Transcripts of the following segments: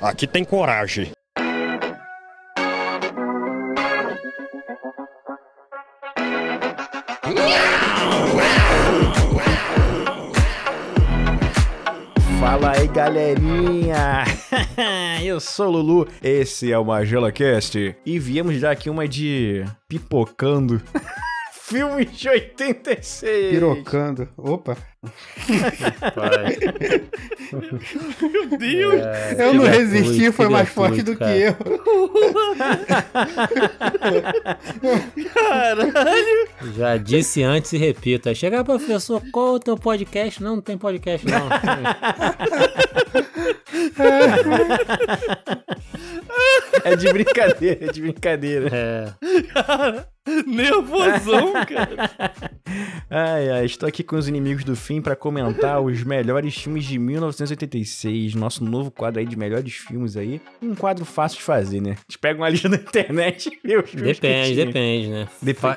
Aqui tem coragem. Fala aí, galerinha! Eu sou o Lulu, esse é o Magela Cast e viemos dar aqui uma de pipocando. Filme de 86. Pirocando. Opa. Meu Deus! É, eu não resisti, foi mais forte do cara. que eu. Caralho! Já disse antes e repito. Aí chega, professor, qual é o teu podcast? Não, não tem podcast, não. é de brincadeira, é de brincadeira. É. Cara, nervosão, cara. Ai, ai, estou aqui com os inimigos do fim para comentar os melhores filmes de 1986, nosso novo quadro aí de melhores filmes aí. Um quadro fácil de fazer, né? A gente pega uma lista na internet e vê os filmes Depende, depende, né?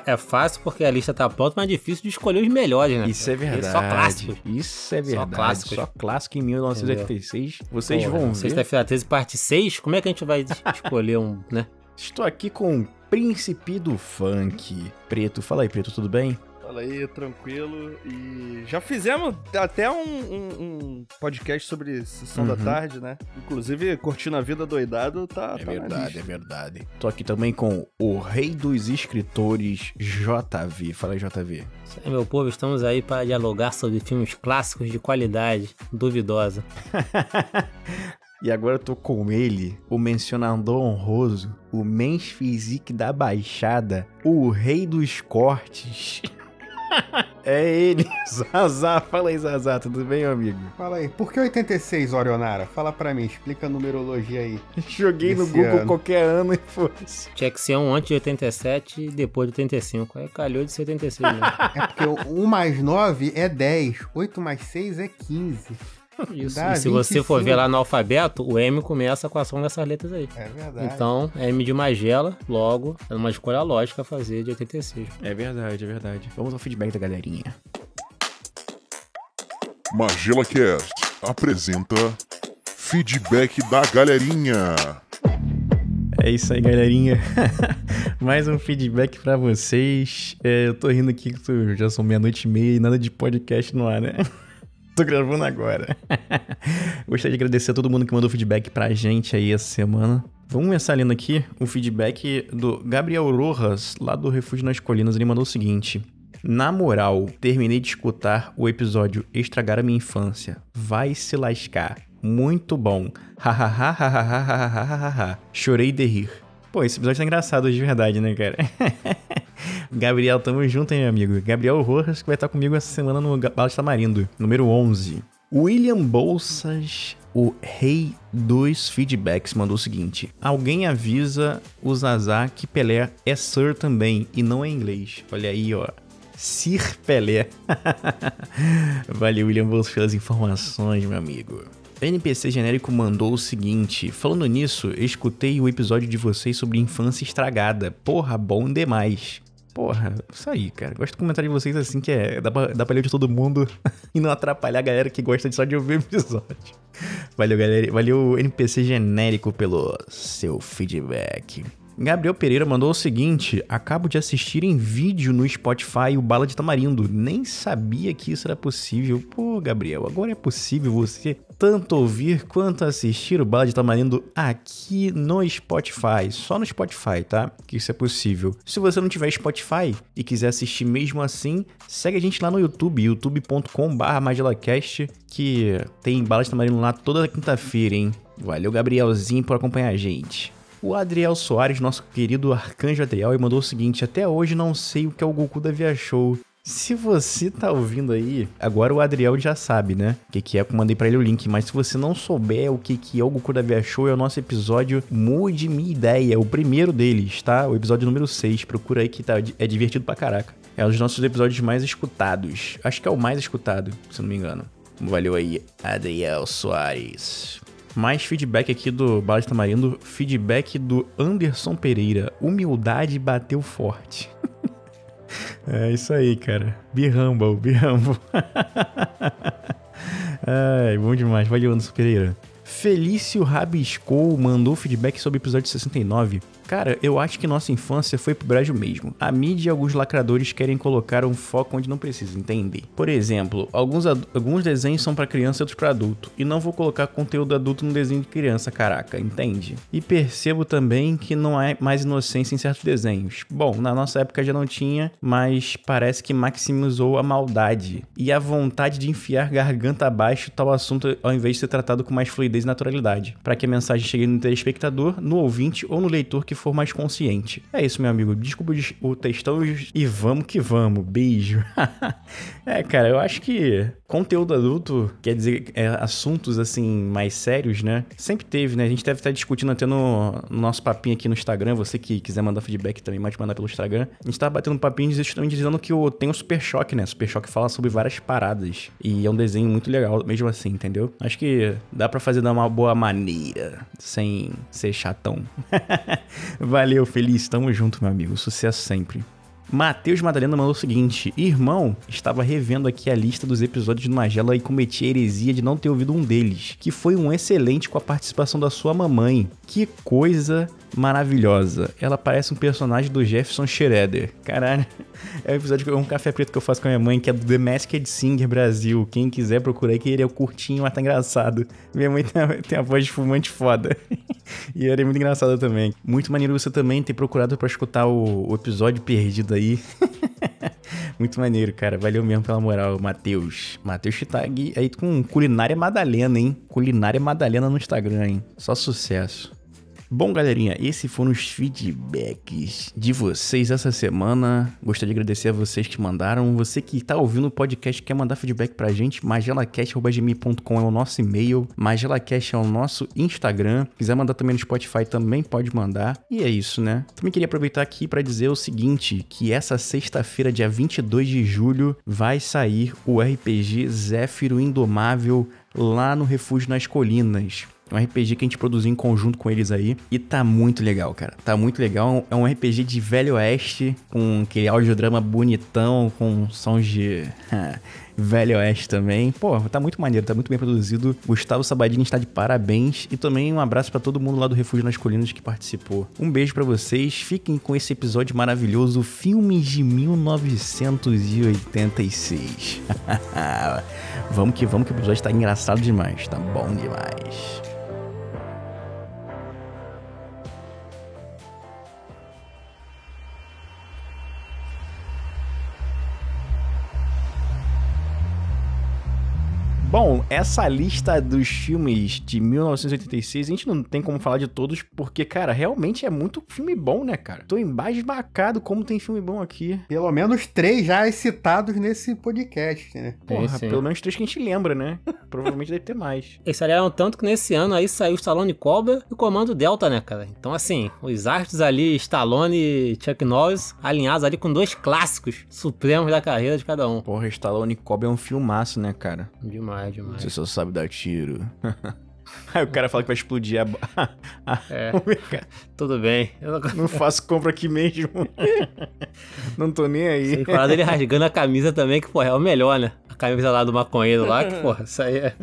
É fácil porque a lista tá pronta, mas é difícil de escolher os melhores, né? Isso é verdade. Só clássicos. Isso é verdade. Só clássicos. Só clássico em 1986. Entendeu? Vocês Porra, vão ver. Sexta-feira 13, parte 6, como é que a gente vai escolher um, né? Estou aqui com o príncipe do funk. Preto, fala aí, Preto, tudo bem? Fala aí, tranquilo. E já fizemos até um, um, um podcast sobre Sessão uhum. da Tarde, né? Inclusive, Curtindo a Vida Doidado tá. É tá verdade, é verdade. Tô aqui também com o rei dos escritores, JV. Fala aí, JV. Isso aí, meu povo, estamos aí para dialogar sobre filmes clássicos de qualidade duvidosa. E agora eu tô com ele, o mencionador honroso, o mens physique da Baixada, o rei dos cortes. é ele, Zazá. Fala aí, Zazá, tudo bem, meu amigo? Fala aí, por que 86, Orionara? Fala pra mim, explica a numerologia aí. Joguei no Google ano. qualquer ano e fosse. Tinha que ser um antes de 87 e depois de 85. Aí calhou de ser 86, né? é porque 1 mais 9 é 10, 8 mais 6 é 15. Isso. Dá, e se 25. você for ver lá no alfabeto, o M começa com a ação dessas letras aí. É verdade. Então, M de Magela, logo, é uma escolha lógica fazer de 86. É verdade, é verdade. Vamos ao feedback da galerinha. Magela Cast apresenta Feedback da Galerinha. É isso aí, galerinha. Mais um feedback para vocês. É, eu tô rindo aqui que já são meia-noite e meia e nada de podcast no ar, né? Tô gravando agora. Gostaria de agradecer a todo mundo que mandou feedback pra gente aí essa semana. Vamos começar lendo aqui o feedback do Gabriel Rojas, lá do Refúgio nas Colinas. Ele mandou o seguinte: Na moral, terminei de escutar o episódio Estragar a Minha Infância. Vai se lascar. Muito bom. Hahaha. Chorei de rir. Pô, esse episódio tá engraçado de verdade, né, cara? Gabriel, tamo junto, hein, meu amigo? Gabriel Rojas, que vai estar comigo essa semana no Bala de Tamarindo, número 11. William Bolsas, o rei dos feedbacks, mandou o seguinte: Alguém avisa o Zazá que Pelé é Sir também e não é inglês. Olha aí, ó. Sir Pelé. Valeu, William Bolsas, pelas informações, meu amigo. NPC genérico mandou o seguinte: Falando nisso, escutei o episódio de vocês sobre infância estragada. Porra, bom demais. Porra, isso aí, cara. Gosto do comentário de vocês assim, que é. Dá pra, dá pra ler de todo mundo e não atrapalhar a galera que gosta só de ouvir o episódio. Valeu, galera. Valeu, NPC genérico, pelo seu feedback. Gabriel Pereira mandou o seguinte: acabo de assistir em vídeo no Spotify o Bala de Tamarindo. Nem sabia que isso era possível. Pô, Gabriel, agora é possível você tanto ouvir quanto assistir o Bala de Tamarindo aqui no Spotify. Só no Spotify, tá? Que isso é possível. Se você não tiver Spotify e quiser assistir mesmo assim, segue a gente lá no YouTube, youtube.com/magelacast, que tem Bala de Tamarindo lá toda quinta-feira, hein? Valeu, Gabrielzinho, por acompanhar a gente. O Adriel Soares, nosso querido arcanjo Adriel, e mandou o seguinte: Até hoje não sei o que é o Goku da Via Show. Se você tá ouvindo aí, agora o Adriel já sabe, né? O que, que é, eu mandei para ele o link. Mas se você não souber o que, que é o Goku da Via Show, é o nosso episódio Mude Minha Ideia, é o primeiro deles, tá? O episódio número 6. Procura aí que tá, é divertido pra caraca. É um dos nossos episódios mais escutados. Acho que é o mais escutado, se não me engano. Valeu aí, Adriel Soares. Mais feedback aqui do Bala de Tamarindo. Feedback do Anderson Pereira. Humildade bateu forte. é isso aí, cara. Be humble, be humble. Bom demais. Valeu, Anderson Pereira. Felício Rabiscou mandou feedback sobre o episódio 69. Cara, eu acho que nossa infância foi pro Brasil mesmo. A mídia e alguns lacradores querem colocar um foco onde não precisa entender. Por exemplo, alguns, alguns desenhos são para criança e outros para adulto. E não vou colocar conteúdo adulto no desenho de criança, caraca, entende? E percebo também que não há mais inocência em certos desenhos. Bom, na nossa época já não tinha, mas parece que maximizou a maldade e a vontade de enfiar garganta abaixo tal assunto ao invés de ser tratado com mais fluidez e naturalidade, para que a mensagem chegue no telespectador, no ouvinte ou no leitor que for mais consciente. É isso, meu amigo. Desculpa o textão e vamos que vamos. Beijo. é, cara, eu acho que conteúdo adulto, quer dizer, é, assuntos assim mais sérios, né? Sempre teve, né? A gente deve estar discutindo até no, no, nosso papinho aqui no Instagram. Você que quiser mandar feedback também, pode mandar pelo Instagram. A gente tá batendo papinho justamente dizendo que o, tem o Super Choque, né? Super Choque fala sobre várias paradas. E é um desenho muito legal, mesmo assim, entendeu? Acho que dá para fazer de uma boa maneira, sem ser chatão. Valeu, feliz. Tamo junto, meu amigo. Sucesso sempre. Matheus Madalena mandou o seguinte: Irmão, estava revendo aqui a lista dos episódios de Magela e cometi a heresia de não ter ouvido um deles, que foi um excelente com a participação da sua mamãe. Que coisa maravilhosa. Ela parece um personagem do Jefferson Schroeder. Caralho. É um episódio, é um café preto que eu faço com a minha mãe, que é do The Masked Singer Brasil. Quem quiser procurar aí, que ele é o curtinho, mas tá engraçado. Minha mãe tem a, tem a voz de fumante foda. e ele é muito engraçado também. Muito maneiro você também ter procurado para escutar o, o episódio perdido aí. Muito maneiro, cara. Valeu mesmo pela moral, Matheus. Matheus tá aí com Culinária Madalena, hein? Culinária Madalena no Instagram, hein? Só sucesso. Bom, galerinha, esses foram os feedbacks de vocês essa semana. Gostaria de agradecer a vocês que mandaram. Você que está ouvindo o podcast quer mandar feedback pra gente, magelacast.gmail.com é o nosso e-mail, magelacast é o nosso Instagram. Quiser mandar também no Spotify, também pode mandar. E é isso, né? Também queria aproveitar aqui para dizer o seguinte, que essa sexta-feira, dia 22 de julho, vai sair o RPG Zéfiro Indomável lá no Refúgio nas Colinas. Um RPG que a gente produziu em conjunto com eles aí. E tá muito legal, cara. Tá muito legal. É um RPG de velho oeste, com aquele audiodrama bonitão, com sons de. Velho Oeste também. Pô, tá muito maneiro, tá muito bem produzido. Gustavo Sabadini está de parabéns. E também um abraço para todo mundo lá do Refúgio nas Colinas que participou. Um beijo para vocês. Fiquem com esse episódio maravilhoso, Filmes de 1986. vamos que vamos, que o episódio tá engraçado demais. Tá bom demais. Bom, essa lista dos filmes de 1986, a gente não tem como falar de todos, porque, cara, realmente é muito filme bom, né, cara? Tô embasbacado como tem filme bom aqui. Pelo menos três já citados nesse podcast, né? Porra, sim, sim. pelo menos três que a gente lembra, né? Provavelmente deve ter mais. Eles aliaram tanto que nesse ano aí saiu Stallone Cobra e o Comando Delta, né, cara? Então, assim, os artes ali, Stallone e Chuck Norris, alinhados ali com dois clássicos supremos da carreira de cada um. Porra, Stallone Cobra é um filmaço, né, cara? Demais demais, demais. Você só sabe dar tiro. Aí o cara fala que vai explodir a. é. Tudo bem. Eu não... não faço compra aqui mesmo. não tô nem aí. Sem falar dele rasgando a camisa também, que, pô, é o melhor, né? Camisa lá do maconheiro lá, que, porra, isso aí é.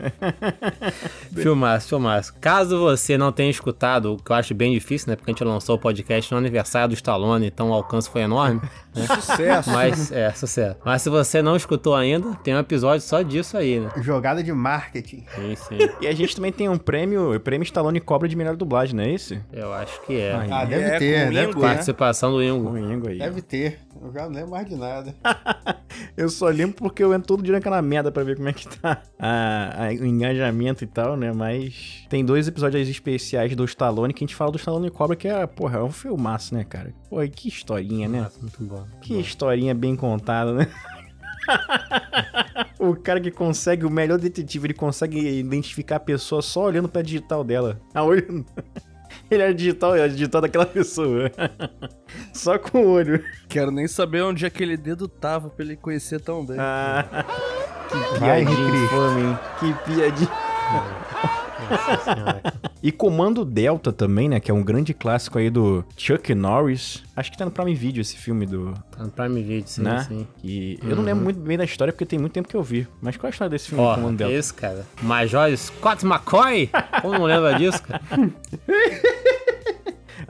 filmaço, filmaço. Caso você não tenha escutado, o que eu acho bem difícil, né? Porque a gente lançou o podcast no aniversário do Stallone, então o alcance foi enorme. Né? Sucesso! Mas, é, sucesso. Mas se você não escutou ainda, tem um episódio só disso aí, né? Jogada de marketing. Sim, sim. e a gente também tem um prêmio, o prêmio Stallone Cobra de melhor dublagem, não é esse? Eu acho que é. Ah, deve é, ter, deve ter. Participação do Ingo. Ingo aí. Deve ter. Eu já não lembro mais de nada. eu só lembro porque eu entro todo dia naquela merda pra ver como é que tá a, a, o engajamento e tal, né? Mas tem dois episódios especiais do Stallone que a gente fala do Stallone Cobra, que é, porra, é um filmaço, né, cara? Pô, que historinha, né? Nossa, muito bom. Muito que bom. historinha bem contada, né? o cara que consegue, o melhor detetive, ele consegue identificar a pessoa só olhando pra digital dela. Ah, olhando. Ele é digital, é digital daquela pessoa. Só com o olho. Quero nem saber onde aquele dedo tava pra ele conhecer tão bem. Ah, que piadinha infame, Que piadinha. Nossa senhora. E Comando Delta também, né? Que é um grande clássico aí do Chuck Norris. Acho que tá no Prime Video esse filme do. Tá no Prime Video, sim, né? sim. E eu não lembro muito bem da história porque tem muito tempo que eu vi. Mas qual é a história desse filme do Ó, Comando Delta? esse, cara. Major Scott McCoy? Como não lembra disso, cara?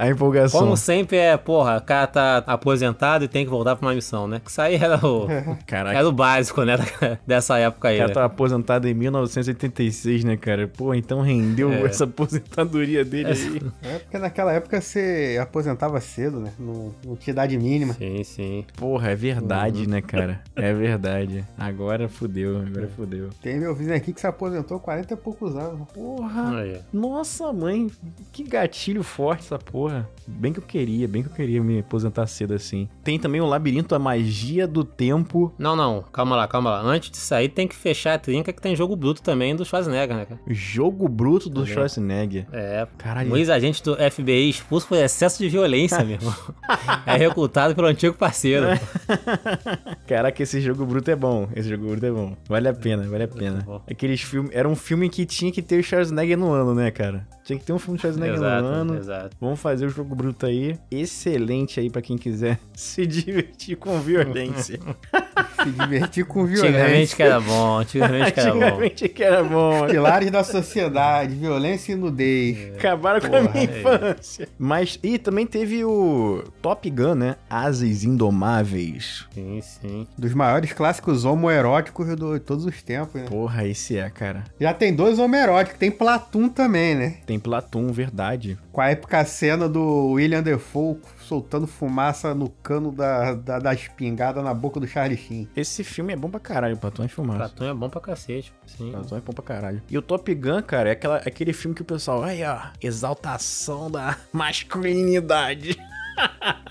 A empolgação. Como sempre é, porra, o cara tá aposentado e tem que voltar pra uma missão, né? Que isso aí era o, Caraca. era o básico, né? Dessa época O aí. cara né? tá aposentado em 1986, né, cara? Pô, então rendeu É. essa aposentadoria dele aí. É porque naquela época você aposentava cedo, né? Não, não tinha idade mínima. Sim, sim. Porra, é verdade, né, cara? É verdade. Agora fudeu, agora fudeu. Tem meu vizinho aqui que se aposentou 40 e poucos anos. Porra. Aí. Nossa, mãe, que gatilho forte essa porra. Bem que eu queria, bem que eu queria me aposentar cedo assim. Tem também o Labirinto, a Magia do Tempo. Não, não, calma lá, calma lá. Antes de sair, tem que fechar a trinca que tem jogo bruto também do Schwarzenegger, né, cara? Jogo Bruto do? Schwarzenegger. É. Caralho. Um ex-agente do FBI expulso por excesso de violência, meu irmão. É recrutado pelo antigo parceiro. Caraca, esse jogo bruto é bom. Esse jogo bruto é bom. Vale a pena, vale a pena. bom. Aqueles filmes. Era um filme que tinha que ter o Schwarzenegger no ano, né, cara? Tinha que ter um filme de Schwarzenegger no exato, ano. exato. Vamos fazer o jogo bruto aí. Excelente aí pra quem quiser se divertir com violência. Se divertir com Antigamente violência. que era bom, antigamente que era bom. Antigamente que era bom. Pilares da sociedade, violência e nudez. Acabaram com a Porra, minha é. infância. Mas, e também teve o Top Gun, né? Asas Indomáveis. Sim, sim. Dos maiores clássicos homoeróticos de todos os tempos, né? Porra, esse é, cara. Já tem dois homoeróticos, tem Platum também, né? Tem Platum, verdade. Com a épica cena do William Defoe soltando fumaça no cano da, da, da espingarda na boca do Charlie Sheen. Esse filme é bom pra caralho, Platum é filmado. Platum é bom pra cacete. Sim. Platum é bom pra caralho. E o Top Gun, cara, é aquela, aquele filme que o pessoal, aí ó, exaltação da masculinidade.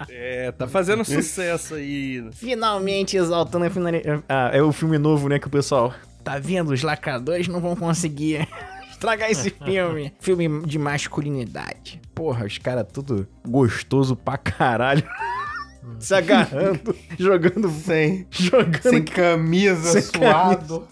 É, tá fazendo sucesso aí. Finalmente exaltando a finalidade. Ah, é o filme novo, né, que o pessoal, tá vendo? Os lacradores não vão conseguir estragar esse filme. filme de masculinidade. Porra, os caras tudo gostoso pra caralho. Se agarrando, jogando, Sem, jogando sem camisa, Sem suado.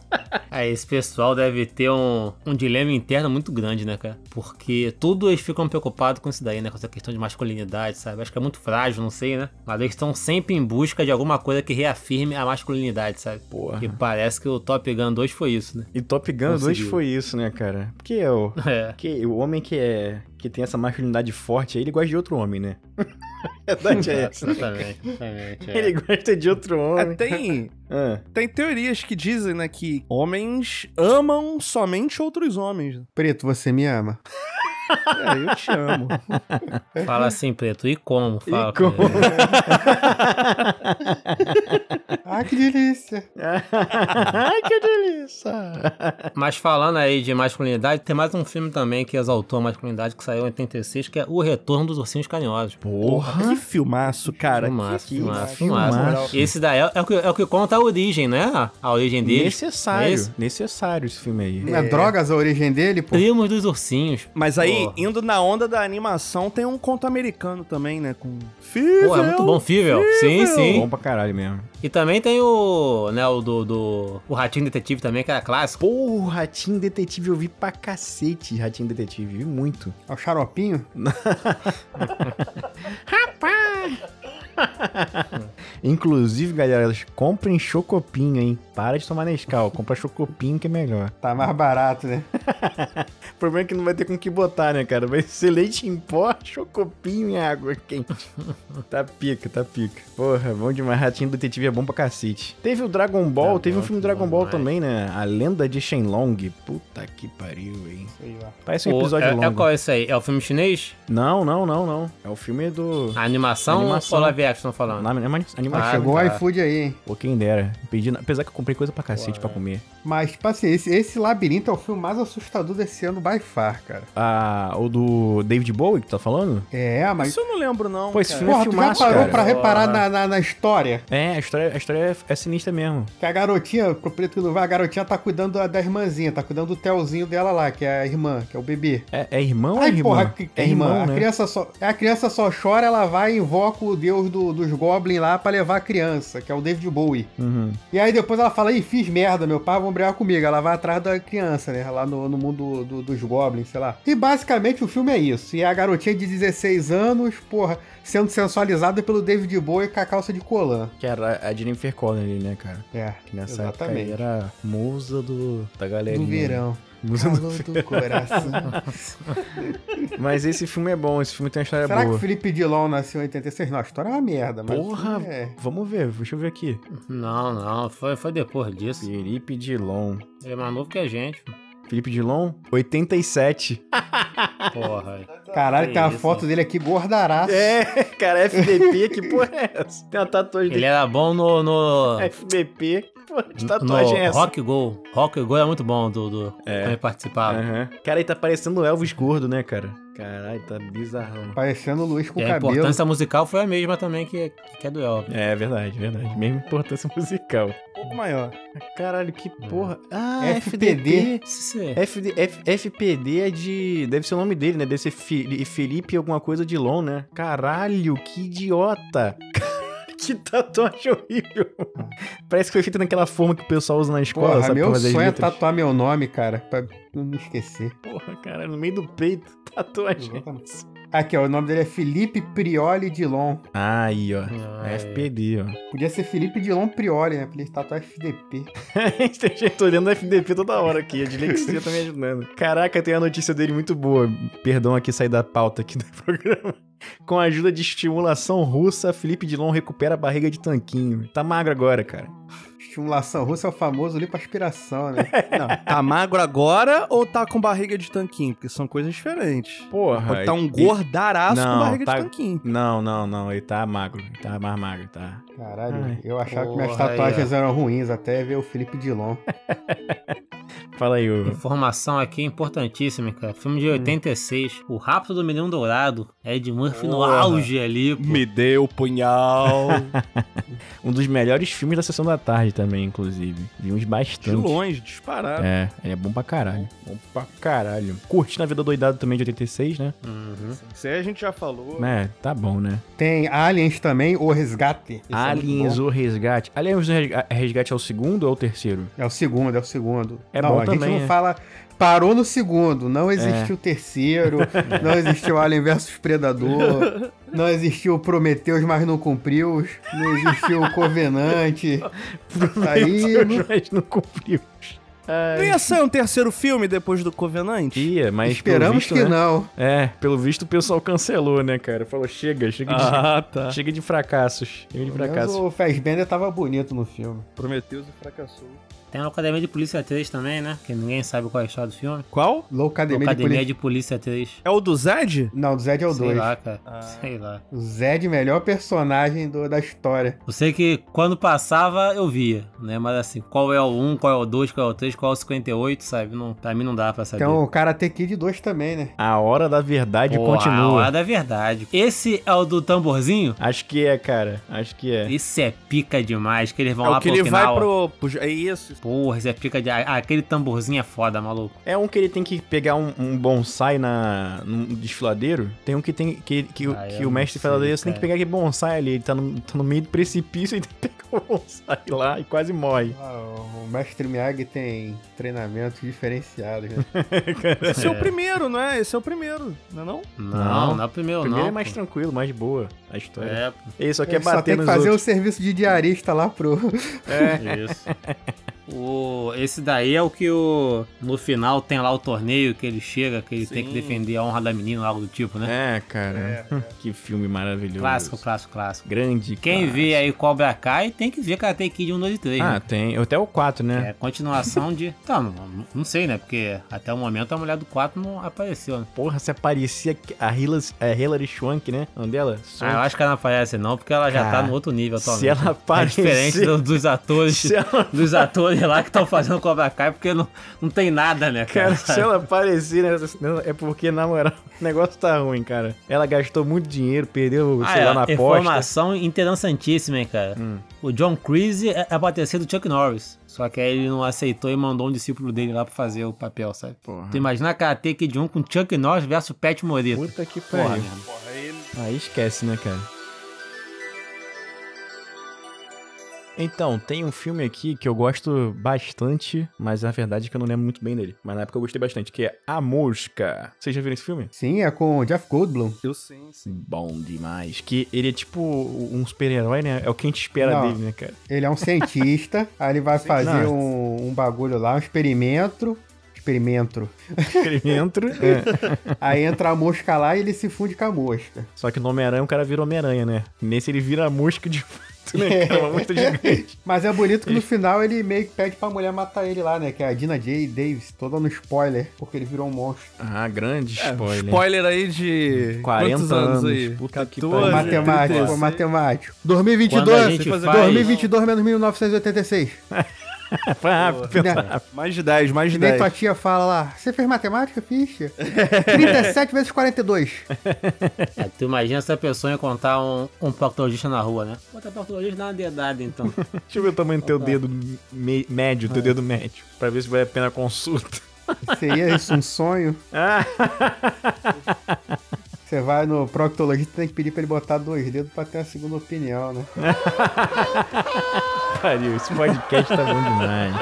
É, esse pessoal deve ter um, um dilema interno muito grande, né, cara? Porque tudo eles ficam preocupados com isso daí, né? Com essa questão de masculinidade, sabe? Acho que é muito frágil, não sei, né? Mas eles estão sempre em busca de alguma coisa que reafirme a masculinidade, sabe? Porra. E parece que o Top Gun 2 foi isso, né? E Top Gun 2 Conseguiu. foi isso, né, cara? Porque é o, É. que, o homem que é que tem essa masculinidade forte aí, ele gosta de outro homem, né? A verdade é essa. Exatamente, exatamente. é. Ele gosta de outro É, homem. tem, Ah, tem teorias que dizem, né, que homens amam somente outros homens. Preto, você me ama? É, eu te amo. Fala assim, preto. E como? Fala, como? preto. Ah, que delícia. Ai, que delícia! Mas falando aí de masculinidade, tem mais um filme também que exaltou a masculinidade que saiu em 86, que é O Retorno dos Ursinhos Carinhosos. Porra! Que filmaço, cara. Filmaço, que filmaço, filmaço. filmaço. Esse daí é, é o que, é o que conta a origem, né? A origem deles. Necessário, Esse? necessário esse filme aí. Não é drogas a origem dele, pô? Primos dos ursinhos. Mas aí, Porra. indo na onda da animação, tem um conto americano também, né? Com Fível. Pô, é muito bom, Fível. Sim, sim. Bom pra caralho mesmo. E também tem o, né, o do, do o Ratinho Detetive também, que era clássico. Porra, Ratinho Detetive eu vi pra cacete, Ratinho Detetive, vi muito. É o xaropinho? Inclusive, galera, comprem chocopinho, hein? Para de tomar Nescau, compra chocopinho que é melhor. Tá mais barato, né? O problema é que não vai ter com o que botar, né, cara? Vai ser leite em pó, chocopinho e água quente. tá pica, tá pica. Porra, bom demais. Ratinho Detetive é bom pra cacete. Teve o Dragon Ball, É teve um bom, filme bom Dragon Ball demais. também, né? A Lenda de Shenlong. Puta que pariu, hein? Sei lá. Parece um Pô, episódio é, longo. é qual esse aí? É o filme chinês? Não, não, não, não. É o filme do... A animação, Animação. ou live action estão falando? Na. Ah, Chegou o tá. iFood aí, hein? Pô, quem dera. Pedi, apesar que eu comprei coisa pra cacete pra comer. Mas, tipo assim, esse, esse labirinto é o filme mais assustador desse ano, by far, cara. Ah, o do David Bowie que tu tá falando? É, mas. Isso eu não lembro, não. Pô, esse cara. filme é Porra, tu já filmaço, parou cara. pra reparar na, na, na história? É, a história, a história é, é sinistra mesmo. Que a garotinha, pro preto que não vai, a garotinha tá cuidando da, da irmãzinha, tá cuidando do Telzinho dela lá, que é a irmã, que é o bebê. É, é irmão ou é Ai, irmã? porra, que- é irmã. irmão, a, né? criança só, a criança só chora, ela vai e invoca o deus do- dos goblins lá pra pra levar a criança, que é o David Bowie. Uhum. E aí depois ela fala, ih, fiz merda, meu pai vão brigar comigo. Ela vai atrás da criança, né? Lá no, no mundo do- dos goblins, sei lá. E basicamente o filme é isso. E a garotinha de 16 anos, porra, sendo sensualizada pelo David Bowie com a calça de colã. Que era a Jennifer Connelly, né, cara? É, Que nessa exatamente. era musa do, da galerinha. Do verão. Musa do Calor do coração. Mas esse filme é bom, esse filme tem uma história Será que boa. o Felipe Dilon nasceu em 86? Não, a história é uma merda, mas. Porra, É. vamos ver, deixa eu ver aqui. Não, não, foi, foi depois disso. Felipe Dilon. Ele é mais novo que a gente. Felipe Dilon, 87. Porra. Caralho, Que tem uma isso, foto dele aqui gordaraço. É, cara, FBP, que porra é essa? Tem uma tatuagem Ele era bom no. no... dele. Porra, que no tatuagem é essa? Rock Go. Rock Go é muito bom do, do É. quando ele participava. Aham. Cara, ele tá parecendo o Elvis gordo, né, cara? Caralho, tá bizarrão. Parecendo o Luiz com E a cabelo. importância musical foi a mesma também que, que é do Elvis. É verdade, verdade. Mesma importância musical. Um pouco maior. Caralho, que porra. Ah, FPD. É- FD, F- FPD é de. Deve ser o nome dele, né? Deve ser Fi- Felipe alguma coisa de Lon, né? Caralho, que idiota! que tatuagem horrível! Parece que foi feita naquela forma que o pessoal usa na escola, Porra, sabe? meu sonho é tatuar meu nome, cara, pra não me esquecer. Porra, cara, no meio do peito, tatuagem. Exatamente. Aqui, ó, o nome dele é Felipe Prioli Dilon. Aí, ó. Ai. FPD, ó. Podia ser Felipe Dilon Prioli, né? Pra ele tatuar FDP. Gente olhando o FDP toda hora aqui. A dislexia tá me ajudando. Caraca, tem a notícia dele muito boa. Perdão aqui sair da pauta aqui do programa. Com a ajuda de estimulação russa, Felipe Dilon recupera a barriga de tanquinho. Tá magro agora, cara. Estimulação russa é o famoso lipoaspiração, né? Não, tá magro agora ou tá com barriga de tanquinho? Porque são coisas diferentes. Porra. Pode tá um e- gordaraço Não, com barriga tá- de tanquinho. Não, não, não. Ele tá magro. Ele tá mais magro, tá. Caralho, Ai, eu achava que porra, minhas tatuagens aí, eram ruins até ver o Felipe Dilon. Fala aí, ô. Informação aqui importantíssima, cara. Filme Hum. de 86. O Rápido do Menino Dourado. Ed Murphy no Porra. auge ali, pô. Me deu o punhal. Um dos melhores filmes da sessão da tarde também, inclusive. Vimos de bastante. longe, disparado. É, ele é bom pra caralho. Bom pra caralho. Curti na vida doidado também de 86, né? Uhum. Isso aí a gente já falou. É, tá bom, né? Tem Aliens também, O Resgate. Esse é Aliens, bom. o Resgate. Aliens, o Resga- Resgate é o segundo ou é o terceiro? É o segundo, é o segundo. É não, bom a também, gente não é. fala. Parou no segundo, não existiu o terceiro, não existiu Alien vs Predador, não existiu o Prometheus, mas não cumpriu, não existiu o Covenante. Aí, não- Mas não cumpriu. Não ia sair um terceiro filme depois do Covenant? Ia, mas esperamos pelo visto, que né? não. É, pelo visto o pessoal cancelou, né, cara? Falou, chega, chega de, Ah, tá. chega de fracassos. Chega de fracassos. o Fassbender tava bonito no filme. Prometheus e fracassou. Tem a Academia de Polícia 3 também, né? Que ninguém sabe qual é a história do filme. Qual? Loucademia de Academia Polícia. de Polícia 3. É o do Zed? Não, o Zed é o Sei 2. lá, cara. Ah. Sei lá. O Zed, melhor personagem do- da história. Eu sei que quando passava, eu via, né? Mas assim, qual é o 1, qual é o 2, qual é o 3, qual é o 58, sabe? Não, pra mim não dá pra saber. Tem o Karate Kid 2 também, né? A hora da verdade A continua. hora da verdade. Esse é o do tamborzinho? Acho que é, cara. Acho que é. Esse é pica demais, que eles vão É lá pro ele final. vai pro, pro. É isso. Porra, esse é pica de... Ah, aquele tamborzinho é foda, maluco. É um que ele tem que pegar um, um bonsai na, num desfiladeiro. Tem um que tem que, que, o- Ah, que o mestre dele, você tem que pegar aquele bonsai ali. Ele tá no, tá no meio do precipício e tem que pegar o bonsai lá e quase morre. Ah, o Mestre Miyagi tem treinamentos diferenciados, né? Esse é. o primeiro, não é? Esse é o primeiro, não é não? Não, Não. não, é o primeiro, O primeiro não. é mais pô. tranquilo, mais de boa a história. É, Ele só quer Ele só bater tem que fazer outros. o serviço de diarista lá pro. É. Isso. O, esse daí é o que o, no final tem lá o torneio que ele chega, que ele tem que Sim. defender a honra da menina, algo do tipo, né? É, cara. Que filme maravilhoso. Clássico, clássico, clássico. Grande. Quem clássico. vê aí Cobra Kai tem que ver Karate Kid 1, 2 e 3, Ah, né? tem. Até o 4, né? É continuação de. Tá, não, não sei, né? Porque até o momento a mulher do 4 não apareceu, né? Porra, se aparecia a Hilary, a Hilary Swank, né? O nome dela? Ah, eu acho que ela não aparece, não, porque ela já Cara, tá no outro nível atualmente. se ela É aparecer- diferente do- dos atores. Se ela- Dos atores lá que estão fazendo Cobra Kai, porque não, não tem nada, né, cara? Cara, se ela aparecer nessa é porque, na moral, o negócio tá ruim, cara. Ela gastou muito dinheiro, perdeu, Ah, sei é, lá, na aposta. informação interessantíssima, hein, cara. Hum. O John Creasy é, é pra ter sido Chuck Norris. Só que aí ele não aceitou e mandou um discípulo dele lá pra fazer o papel, sabe? Porra. Tu imagina Karate Kid 1 com Chuck Norris versus Pat Morita. Puta que Porra, pariu. Porra, ele. Aí esquece, né, cara? Então, tem um filme aqui que eu gosto bastante, mas na verdade é que eu não lembro muito bem dele. Mas na época eu gostei bastante, que é A Mosca. Vocês já viram esse filme? Sim, é com o Jeff Goldblum. Eu sim, sim. Bom demais. Que ele é tipo um super-herói, né? É o que a gente espera Não. dele, né, cara? Ele é um cientista, aí ele vai fazer um, um bagulho lá, um experimento. Experimento. Experimento. é. Aí entra a mosca lá e ele se funde com a mosca. Só que no Homem-Aranha o cara vira Homem-Aranha, né? Nesse ele vira a mosca de fato, né? cara? Uma gigante. Mas é bonito que no final ele meio que pede pra mulher matar ele lá, né? Que é a Dina J. Davis, toda no spoiler, porque ele virou um monstro. Ah, grande É, spoiler. spoiler aí de 40 quantos anos, anos, aí? puta que 14, pariu. matemático, 36. matemático. Quando a 2022, gente faz- 2022 menos 1986. Foi rápido, Né? rápido. Mais de 10, mais de nem 10. tua tia fala lá, você fez matemática, ficha? 37 vezes 42. É, tu imagina essa pessoa encontrar um, um proctologista na rua, né? Bota proctologista na dedada, então. Deixa eu ver o tamanho do teu dedo me- médio, teu dedo médio, pra ver se vale a pena a consulta. Seria isso um sonho? Você vai no proctologista tem que pedir pra ele botar dois dedos pra ter a segunda opinião, né? pariu, esse podcast tá bom demais.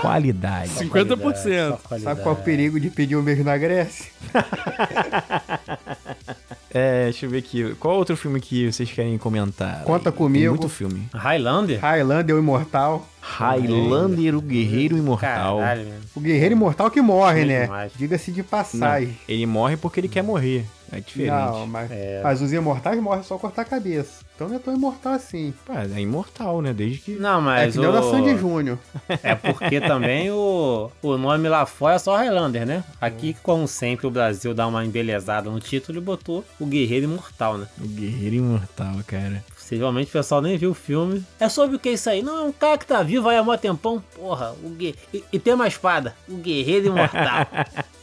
Qualidade. 50%. Só qualidade. Sabe qual é o perigo de pedir um beijo na Grécia? É, deixa eu ver aqui. Qual outro filme que vocês querem comentar? Conta Aí? comigo. Tem muito filme. Highlander? Highlander, o Imortal. Highlander, o Guerreiro Imortal. Caralho, mano. O guerreiro imortal que morre, Muito né? Diga-se de Não, passagem. ele morre porque ele quer morrer. É diferente. Não, mas, É. mas os imortais morrem só cortar a cabeça. Então não é tão imortal assim. É imortal, né? Desde que. Não, é mas que deu da o... Sandy Júnior. É porque também o, o nome lá fora é só Highlander, né? Aqui, como sempre, o Brasil dá uma embelezada no título e botou o Guerreiro Imortal, né? O Guerreiro Imortal, cara. Possivelmente o pessoal nem viu o filme. É sobre o que isso aí? Não, é um cara que tá vivo aí há mó tempão. Porra, o gue... e, e tem uma espada. O Guerreiro Imortal.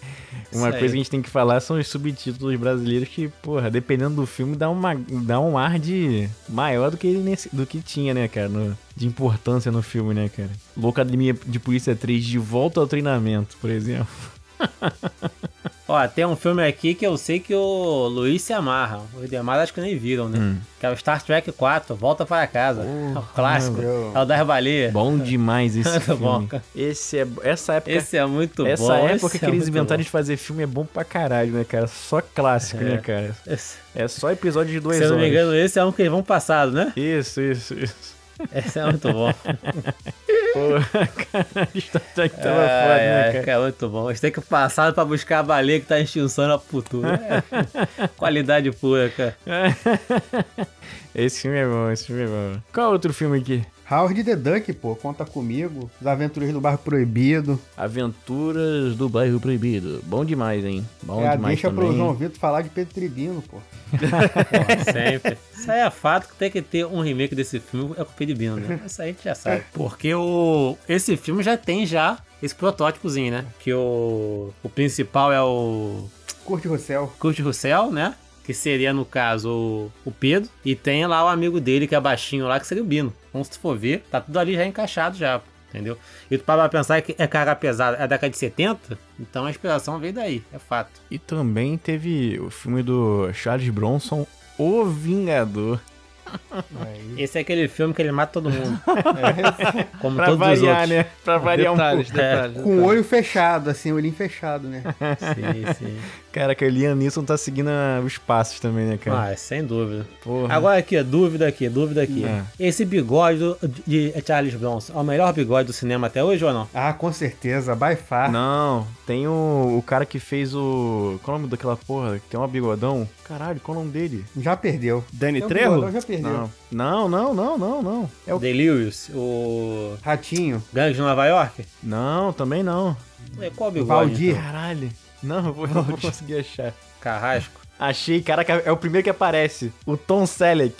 Uma coisa que a gente tem que falar são os subtítulos brasileiros que, porra, dependendo do filme, dá, uma, dá um ar de maior do que, ele nesse- do que tinha, né, cara? no- de importância no filme, né, cara? Loucademia de Polícia 3, De Volta ao Treinamento, por exemplo. Ó, tem um filme aqui que eu sei que o Luiz se amarra. Os demais acho que nem viram, né? Hum. Que é o Star Trek 4, Volta para Casa. é o clássico. meu. É o das baleias. Bom demais esse Muito filme. bom. Esse é, essa época, Esse é muito essa bom. época esse que é eles inventaram bom. de fazer filme é bom pra caralho, né, cara? Só clássico, É. né, cara? Esse- É só episódio de duas Se eu não me engano, esse é um que eles vão passado, né? Isso, isso, isso. Esse é muito bom. Porra, caralho, Star Trek tava Ai, foda, né, cara? cara, muito bom. Eles têm que passar pra buscar a baleia que tá extinção na futura. É, qualidade pura, cara. Esse filme é bom, esse filme é bom. Qual outro filme aqui? Howard the Duck, pô, conta comigo. Os Aventureiros do Bairro Proibido. Aventuras do Bairro Proibido. Bom demais, hein? Bom é demais deixa também. pro João Vitor falar de Pedro Tribino, pô. Sempre. Isso aí é fato que tem que ter um remake desse filme é com o Pedibino, né? Isso aí a gente já sabe. Porque o, esse filme já tem já esse protótipozinho, né? Que o, o principal é o Curte Russell. Kurt Russell, né? Que seria, no caso, o, Pedro. E tem lá o amigo dele, que é baixinho lá, que seria o Bino. Então, se tu for ver, tá tudo ali já encaixado já, entendeu? E tu para pensar que é carga pesada, é da década de 70, então a inspiração veio daí, é fato. E também teve o filme do Charles Bronson, O Vingador. Esse é aquele filme que ele mata todo mundo, É, como Pra todos os variar, outros. né? Pra variar um Detalhes, pouco. detalhes. com o olho fechado, assim, o olhinho fechado, né? Sim, sim. Caraca, o Liam Neeson tá seguindo os passos também, né, cara? Ah, sem dúvida. Porra. Agora aqui, dúvida aqui, dúvida aqui. É. Esse bigode do- de Charles Bronson é o melhor bigode do cinema até hoje ou não? Ah, com certeza, by far. Não, tem o, o cara que fez o. Qual é o nome daquela porra? Que tem um bigodão? Caralho, qual é o nome dele? Já perdeu. Danny Então, Trejo? Bigodão Já perdeu. Não, não, não, não, não, não. É o. Delirious, o Ratinho. Gangue de Nova York? Não, também não. É, Qual bigode? Valdir. então? Caralho. Não, eu vou, eu vou conseguir achar. Carrasco. Achei, caraca, é o primeiro que aparece. O Tom Selleck.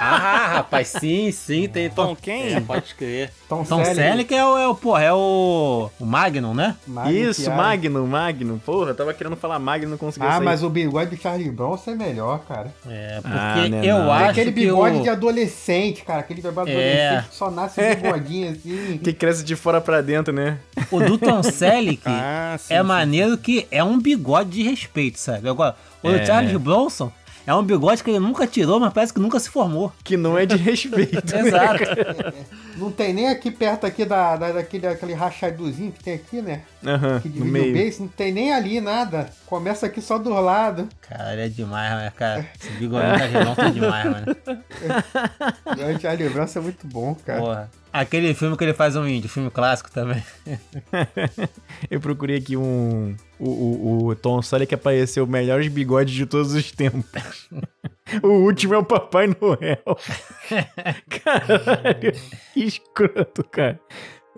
Ah, rapaz, sim, sim, tem Tom quem? É, pode crer. Tom, Tom Selleck é o, é o, porra, é o, o Magnum, né? Magnum Isso. Magnum, Magnum. Porra, eu tava querendo falar Magnum, não conseguia Ah, sair. mas o bigode do Charlie Bronson é melhor, cara. É, porque Ah, né, eu não. acho aquele que bigode o... de adolescente, cara. Aquele bigode de É. adolescente que só nasce um bigodinho assim. Que cresce de fora pra dentro, né? o do Tom Selleck Ah, sim. é sim. maneiro que é um bigode de respeito, sabe? Agora, o É. do Charles Bronson É um bigode que ele nunca tirou, mas parece que nunca se formou. Que não é de respeito. né? Exato. Não tem nem aqui perto aqui da, da, daquele, daquele rachaduzinho que tem aqui, né? Aham, Que no divide o meio. base, não tem nem ali nada. Começa aqui só do lado. Cara, é demais, né, cara? Esse bigodinho da Gelão tá demais, mano. Durante a lembrança é muito bom, cara. Porra. Aquele filme que ele faz um índio, filme clássico também. Eu procurei aqui um. O, o, o Tom que apareceu melhores bigodes de todos os tempos. o último é o Papai Noel. Caralho, que escroto, cara.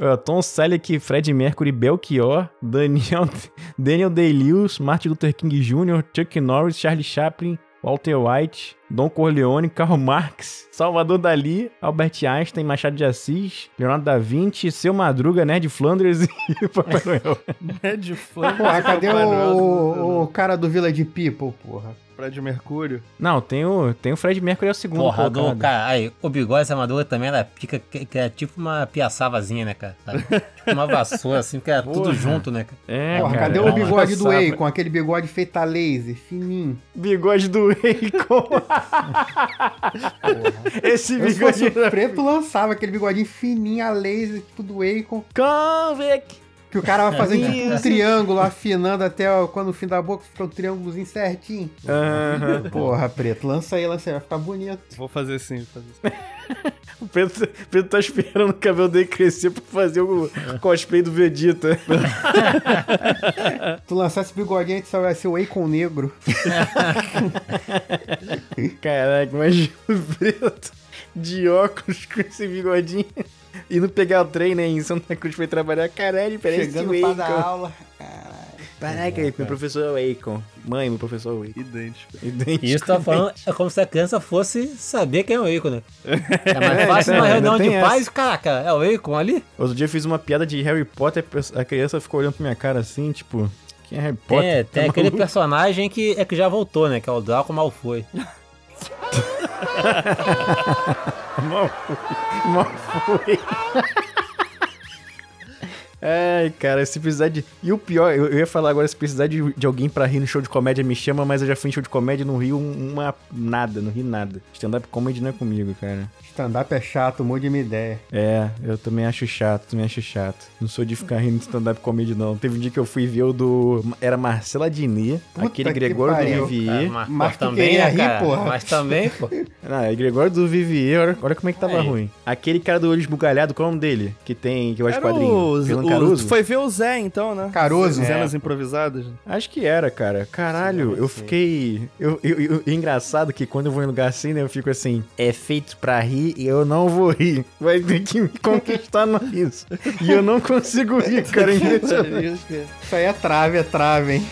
Ó, Tom Selleck, Fred Mercury, Belchior, Daniel, Daniel Day-Lewis, Martin Luther King Jr., Chuck Norris, Charlie Chaplin, Walter White, Don Corleone, Karl Marx, Salvador Dali, Albert Einstein, Machado de Assis, Leonardo da Vinci, Seu Madruga, Nerd Flanders e Papai Noel. É de fã. Porra, cadê o, o cara do Village People, porra? Fred Mercúrio. Não, tem o, tem o Fred Mercury, é o segundo Porra, colocado. do, cara, aí, o bigode dessa madura também era pica, que, que é tipo uma piaçavazinha, né, cara? Sabe? tipo uma vassoura, assim, que era tudo junto, né, cara? É, Porra, cara, cadê é o bigode do. Akon? Aquele bigode feito a laser, fininho. Bigode do Akon. Esse Eu, se fosse bigode preto, lançava aquele bigodinho fininho a laser, tipo do Akon. Convict. Que o cara vai fazendo tipo um triângulo, afinando até ó, quando no fim da boca fica um triângulozinho certinho. Aham. Porra, preto, lança aí, lança aí, vai ficar bonito. Vou fazer sim, vou fazer sim. O Pedro, Pedro tá esperando o cabelo dele crescer pra fazer o cosplay do Vegeta. Tu lançar esse bigodinho aí, só vai ser o Akon negro. Caraca, imagina o Preto de óculos com esse bigodinho. Indo pegar o trem, né? Em Santa Cruz foi trabalhar. Caralho, parece Chegando pra Akon. dar aula. Caralho. Caraca, meu professor é o Akon. Mãe, meu professor é o Akon. Idêntico. Idêntico. E isso tá falando, é como se a criança fosse saber quem é o Eiko, né? É mais fácil É, ainda reunião de essa. pais, caraca, é o Eiko ali? Outro dia eu fiz uma piada de Harry Potter, a criança ficou olhando pra minha cara assim, tipo... Quem é Harry Potter? Tem, tem Tá aquele personagem que é que já voltou, né? Que é o Draco Malfoy. Mal. Mal foi. Ai, cara, se precisar de. E o pior, eu, eu ia falar agora, se precisar de, de alguém pra rir no show de comédia, me chama, mas eu já fui em show de comédia e não rio uma. nada, não ri nada. Stand-up comedy não é comigo, cara. Stand-up é chato, mude minha ideia. É, eu também acho chato, também acho chato. Não sou de ficar rindo de stand-up comedy, não. Teve um dia que eu fui ver o do. Era Marcela Puta aquele que Gregório pariu. do Vivier. mas, mas também, né, rir, cara? porra? Mas também, pô. Não, é Gregório do Vivier, olha, olha como é que tava Aí. ruim. Aquele cara do olho esbugalhado, qual é o nome dele? Que tem, que de Era quadrinho. o, Fernando o, Caruso? tu foi ver o Zé, então, né? Caruso? Cenas É. improvisadas. Acho que era, cara. Caralho, eu fiquei. Eu, eu, eu- é engraçado que quando eu vou em lugar assim, né, eu fico assim: é feito pra rir e eu não vou rir. Vai ter que me conquistar no riso. E eu não consigo rir, cara. É. Isso aí é trave, é trave, hein?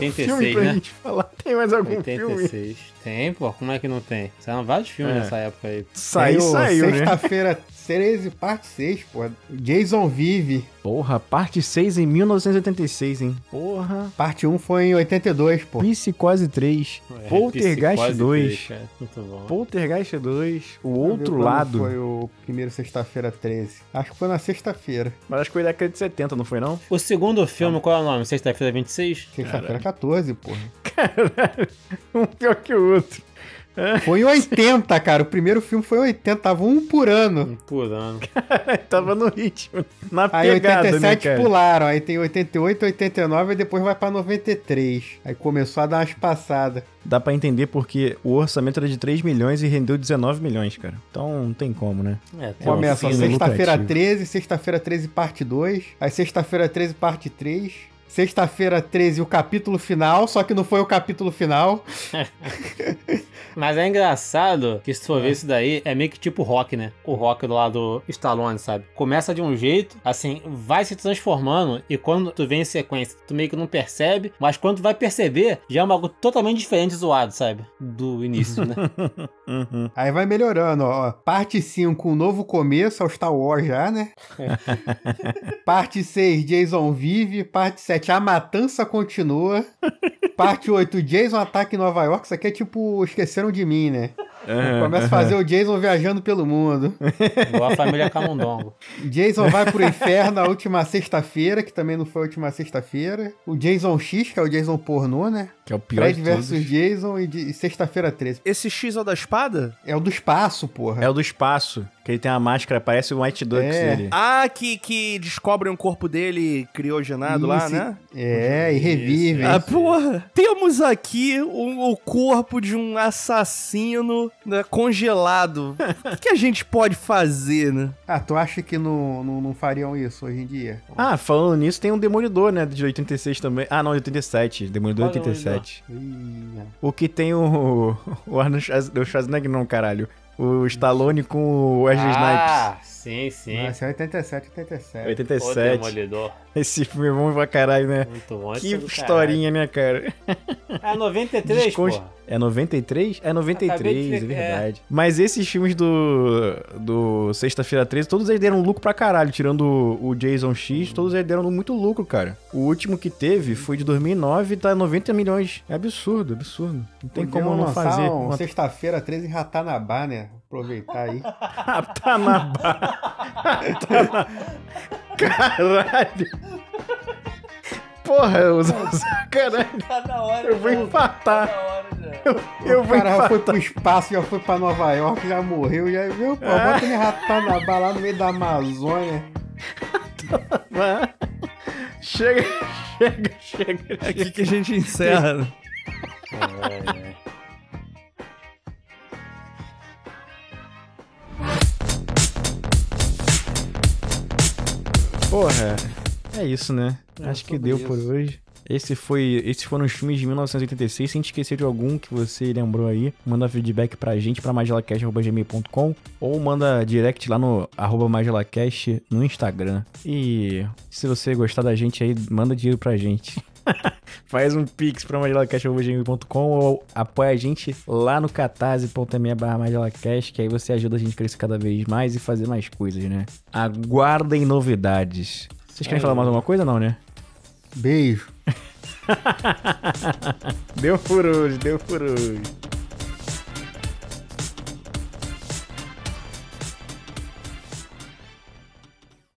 Um filme pra né? gente falar. Tem mais algum filme? 86. Tem, pô, como é que não tem? Saíram vários filmes É. nessa época aí. Saiu, saiu, né? Sexta-feira 13, parte 6, pô. Jason Vive. Porra, parte 6 em 1986, hein? Porra. Parte 1 foi em 82, pô. Psicose 3. Poltergeist Psicose 2. três, cara. Muito bom. Poltergeist 2. O eu outro lado. Foi o primeiro sexta-feira 13. Acho que foi na sexta-feira. Mas acho que foi da década de 70, não foi não? O segundo filme, qual é o nome? Sexta-feira 26? Sexta-feira 14, pô. Caralho. Um pior que o outro. Foi em 80, cara. O primeiro filme foi em 80. Tava um por ano. Por ano. Tava no ritmo. Na Aí pegada, 87 né, cara? pularam. Aí tem 88, 89 e depois vai pra 93. Aí começou a dar umas passadas. Dá pra entender porque o orçamento era de 3 milhões e rendeu 19 milhões, cara. Então não tem como, né? É, tem Começa um filme. sexta-feira lucrativo. 13, sexta-feira 13 parte 2. Aí sexta-feira 13 parte 3. Sexta-feira 13 o capítulo final, só que não foi o capítulo final. Mas é engraçado que se tu for ver isso daí, é meio que tipo rock, né? O rock do lado Stallone, sabe? Começa de um jeito, assim, vai se transformando e quando tu vem em sequência, tu meio que não percebe, mas quando tu vai perceber, já é um bagulho totalmente diferente zoado, sabe? Do início, né? Uhum. Aí vai melhorando, ó. Parte 5, um novo começo ao Star Wars já, né? Parte 6, Jason vive. Parte 7, a matança continua. Parte 8, Jason ataque em Nova York. Isso aqui é tipo Esqueceram de Mim, né? Começa a fazer o Jason viajando pelo mundo. Igual a família Camundongo. Jason vai pro inferno na última sexta-feira, que também não foi a última sexta-feira. O Jason X, que é o Jason pornô, né? Que é o pior Fred de versus. Jason e, de- e sexta-feira 13. Esse X é o da espada? É o do espaço, porra. É o do espaço, que ele tem a máscara, parece o White Ducks É. dele. Ah, que, que descobrem o corpo dele criogenado lá, Isso, né? É, e revive. Ah, porra! Temos aqui o, o corpo de um assassino né, congelado. O que a gente pode fazer, né? Ah, tu acha que não, não, não fariam isso hoje em dia? Ah, falando nisso, tem um Demolidor, né? De 86 também. Ah, não, de 87. Demolidor Qual 87. Ih, O que tem o. O Arnold Schwarzenegger, o Schwarzenegger não, caralho. O Stallone com o Wesley Ah, sim, sim. não, esse é 87, 87. Snipes. O 87. Demolidor. Esse filme é bom pra caralho, né? Muito bom. Que é historinha, né, cara? caralho. É 93, Desconst- porra. É 93? É 93, Acabei de é ver- verdade. Mas esses filmes do, do Sexta-feira 13, todos eles deram lucro pra caralho. Tirando o, o Jason X, todos eles deram muito lucro, cara. O último que teve foi de 2009 e tá 90 milhões. É absurdo, absurdo. Não tem Podiam como não fazer. Um, uma Sexta-feira 13 em Ratanabá, né? Aproveitar aí. Ratanabá. Ratana- Caralho. Porra, eu caralho. Tá na hora. Eu vou infartar. Eu, eu o vou cara já foi pro espaço, já foi pra Nova York, já morreu, já viu? Pô, Ah. bota ele em Ratanabá lá no meio da Amazônia. Chega, chega, chega. É aqui que a gente encerra. né? Porra, é isso, né? Acho que deu isso. por hoje. Esse foi, esses foram os filmes de 1986. Se a gente esquecer de algum que você lembrou aí, manda feedback pra gente, pra magelacast.gmail.com ou manda direct lá no arroba magelacast no Instagram. E se você gostar da gente aí, manda dinheiro pra gente. Faz um pix pra magelacast.gmail.com ou apoia a gente lá no catarse.me barra magelacast, que aí você ajuda a gente a crescer cada vez mais e fazer mais coisas, né? Aguardem novidades. Vocês querem falar mais alguma coisa, não, né? Beijo. Deu por hoje, deu por hoje.